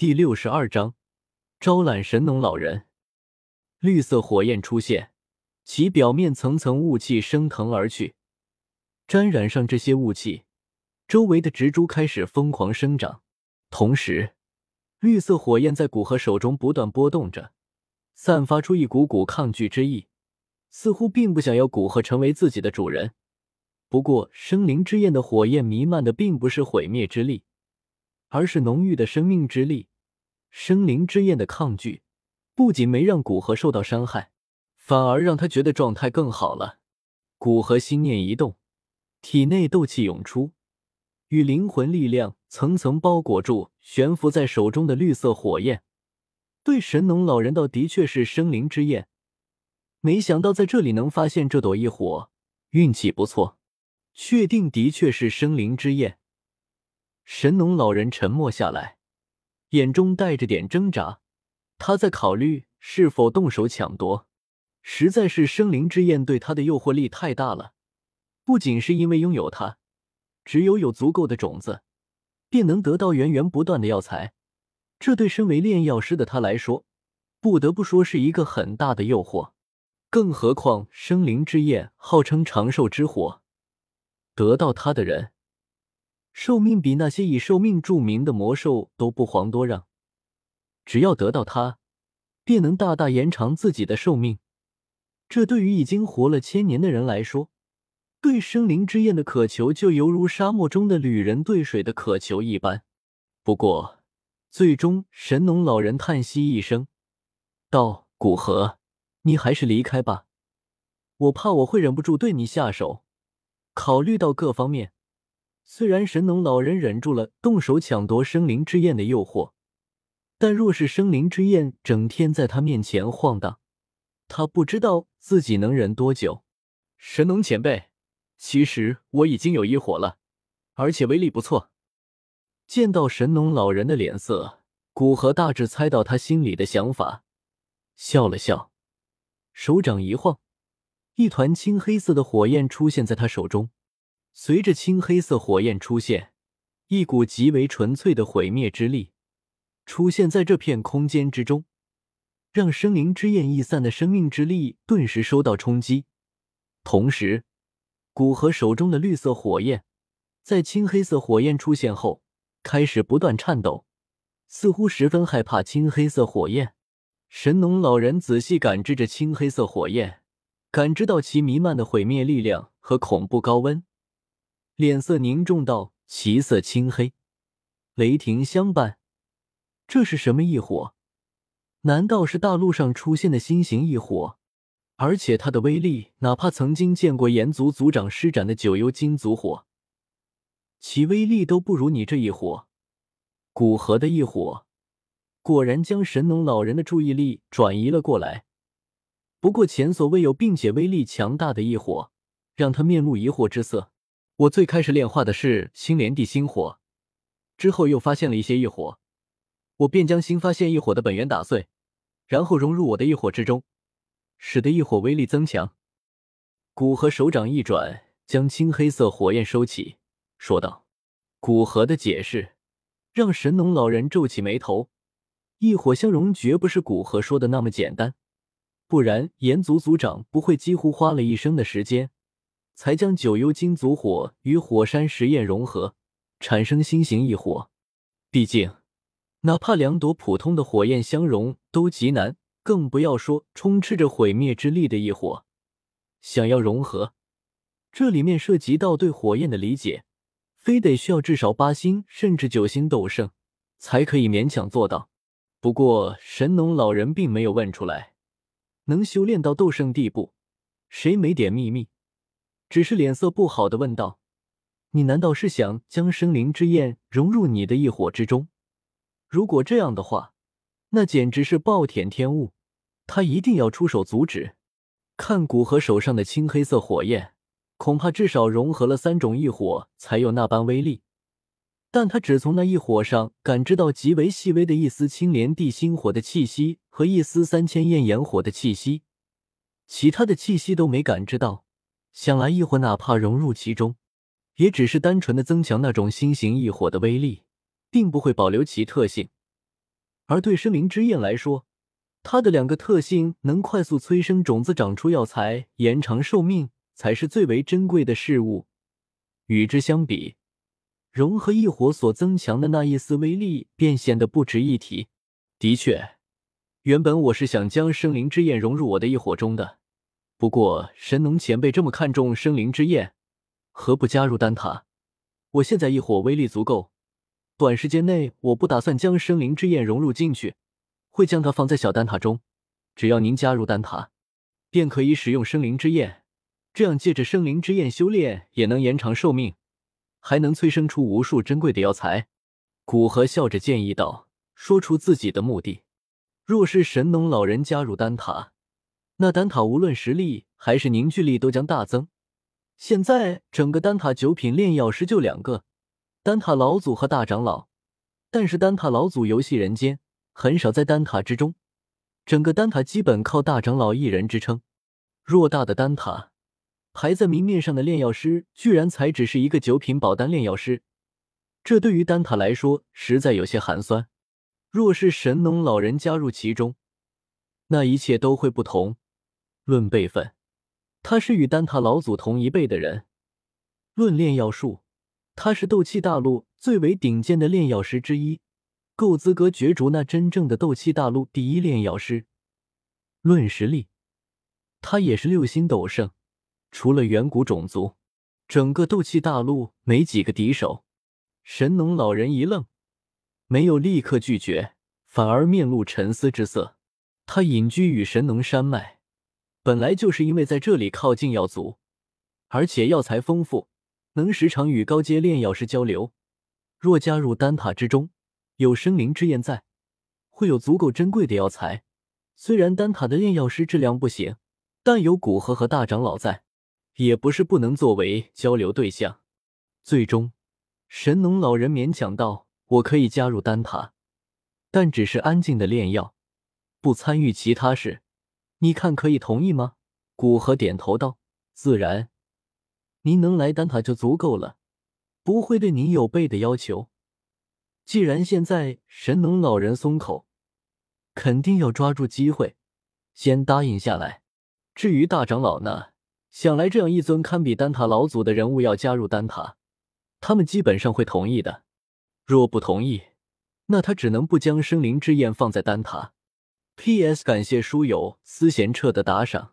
第六十二章招揽神农老人。绿色火焰出现，其表面层层雾气升腾而去，沾染上这些雾气，周围的植株开始疯狂生长。同时，绿色火焰在古河手中不断波动着，散发出一股股抗拒之意，似乎并不想要古河成为自己的主人。不过，生灵之焰的火焰弥漫的并不是毁灭之力，而是浓郁的生命之力。生灵之焰的抗拒，不仅没让古河受到伤害，反而让他觉得状态更好了。古河心念一动，体内斗气涌出，与灵魂力量层层包裹住悬浮在手中的绿色火焰。对神农老人道：“的确是生灵之焰，没想到在这里能发现这朵异火，运气不错。确定的确是生灵之焰。”神农老人沉默下来。眼中带着点挣扎，他在考虑是否动手抢夺。实在是生灵之焰对他的诱惑力太大了，不仅是因为拥有它，只有有足够的种子，便能得到源源不断的药材。这对身为炼药师的他来说，不得不说是一个很大的诱惑。更何况生灵之焰号称长寿之火，得到它的人。寿命比那些以寿命著名的魔兽都不遑多让，只要得到它，便能大大延长自己的寿命。这对于已经活了千年的人来说，对生灵之焰的渴求就犹如沙漠中的旅人对水的渴求一般。不过，最终神农老人叹息一声，道：“古河，你还是离开吧，我怕我会忍不住对你下手。考虑到各方面。”虽然神农老人忍住了动手抢夺生灵之焰的诱惑，但若是生灵之焰整天在他面前晃荡，他不知道自己能忍多久。神农前辈，其实我已经有一火了，而且威力不错。见到神农老人的脸色，古河大致猜到他心里的想法，笑了笑，手掌一晃，一团青黑色的火焰出现在他手中。随着青黑色火焰出现，一股极为纯粹的毁灭之力出现在这片空间之中，让生灵之焰逸散的生命之力顿时受到冲击。同时，古河手中的绿色火焰在青黑色火焰出现后开始不断颤抖，似乎十分害怕青黑色火焰。神农老人仔细感知着青黑色火焰，感知到其弥漫的毁灭力量和恐怖高温。脸色凝重道：“其色青黑，雷霆相伴，这是什么异火？难道是大陆上出现的新型异火？而且它的威力，哪怕曾经见过炎族族长施展的九幽金族火，其威力都不如你这一火。古河的异火，果然将神农老人的注意力转移了过来。不过前所未有并且威力强大的异火，让他面露疑惑之色。”我最开始炼化的是星莲地心火，之后又发现了一些异火，我便将新发现异火的本源打碎，然后融入我的异火之中，使得异火威力增强。古河手掌一转，将青黑色火焰收起，说道：“古河的解释让神农老人皱起眉头。异火相融绝不是古河说的那么简单，不然炎族族长不会几乎花了一生的时间。”才将九幽金族火与火山石焰融合，产生新型异火。毕竟，哪怕两朵普通的火焰相融都极难，更不要说充斥着毁灭之力的异火。想要融合，这里面涉及到对火焰的理解，非得需要至少八星甚至九星斗圣才可以勉强做到。不过，神农老人并没有问出来，能修炼到斗圣地步，谁没点秘密？只是脸色不好的问道：“你难道是想将生灵之焰融入你的异火之中？如果这样的话，那简直是暴殄天物。他一定要出手阻止。看古河手上的青黑色火焰，恐怕至少融合了三种异火才有那般威力。但他只从那一火上感知到极为细微的一丝青莲地心火的气息和一丝三千焰炎火的气息，其他的气息都没感知到。”想来异火哪怕融入其中，也只是单纯的增强那种新型异火的威力，并不会保留其特性。而对生灵之焰来说，它的两个特性能快速催生种子长出药材，延长寿命，才是最为珍贵的事物。与之相比，融合异火所增强的那一丝威力便显得不值一提。的确，原本我是想将生灵之焰融入我的异火中的，不过神农前辈这么看重生灵之焰，何不加入丹塔？我现在异火威力足够，短时间内我不打算将生灵之焰融入进去，会将它放在小丹塔中。只要您加入丹塔，便可以使用生灵之焰，这样借着生灵之焰修炼也能延长寿命，还能催生出无数珍贵的药材。古河笑着建议道，说出自己的目的：若是神农老人加入丹塔，那丹塔无论实力还是凝聚力都将大增。现在整个丹塔九品炼药师就两个，丹塔老祖和大长老。但是丹塔老祖游戏人间，很少在丹塔之中。整个丹塔基本靠大长老一人支撑。偌大的丹塔，排在明面上的炼药师居然才只是一个九品宝丹炼药师，这对于丹塔来说实在有些寒酸。若是神农老人加入其中，那一切都会不同。论辈分。他是与丹塔老祖同一辈的人，论炼药术，他是斗气大陆最为顶尖的炼药师之一，够资格角逐那真正的斗气大陆第一炼药师。论实力，他也是六星斗圣，除了远古种族，整个斗气大陆没几个敌手。神农老人一愣，没有立刻拒绝，反而面露沉思之色。他隐居于神农山脉。本来就是因为在这里靠近药族，而且药材丰富，能时常与高阶炼药师交流。若加入丹塔之中，有生灵之焰在，会有足够珍贵的药材。虽然丹塔的炼药师质量不行，但有古河和大长老在，也不是不能作为交流对象。最终，神农老人勉强道：“我可以加入丹塔，但只是安静的炼药，不参与其他事。”你看可以同意吗？古河点头道：“自然，您能来丹塔就足够了，不会对您有倍的要求。既然现在神农老人松口，肯定要抓住机会，先答应下来。至于大长老呢，想来这样一尊堪比丹塔老祖的人物要加入丹塔，他们基本上会同意的。若不同意，那他只能不将生灵之焰放在丹塔。” P.S. 感谢书友思贤彻的打赏。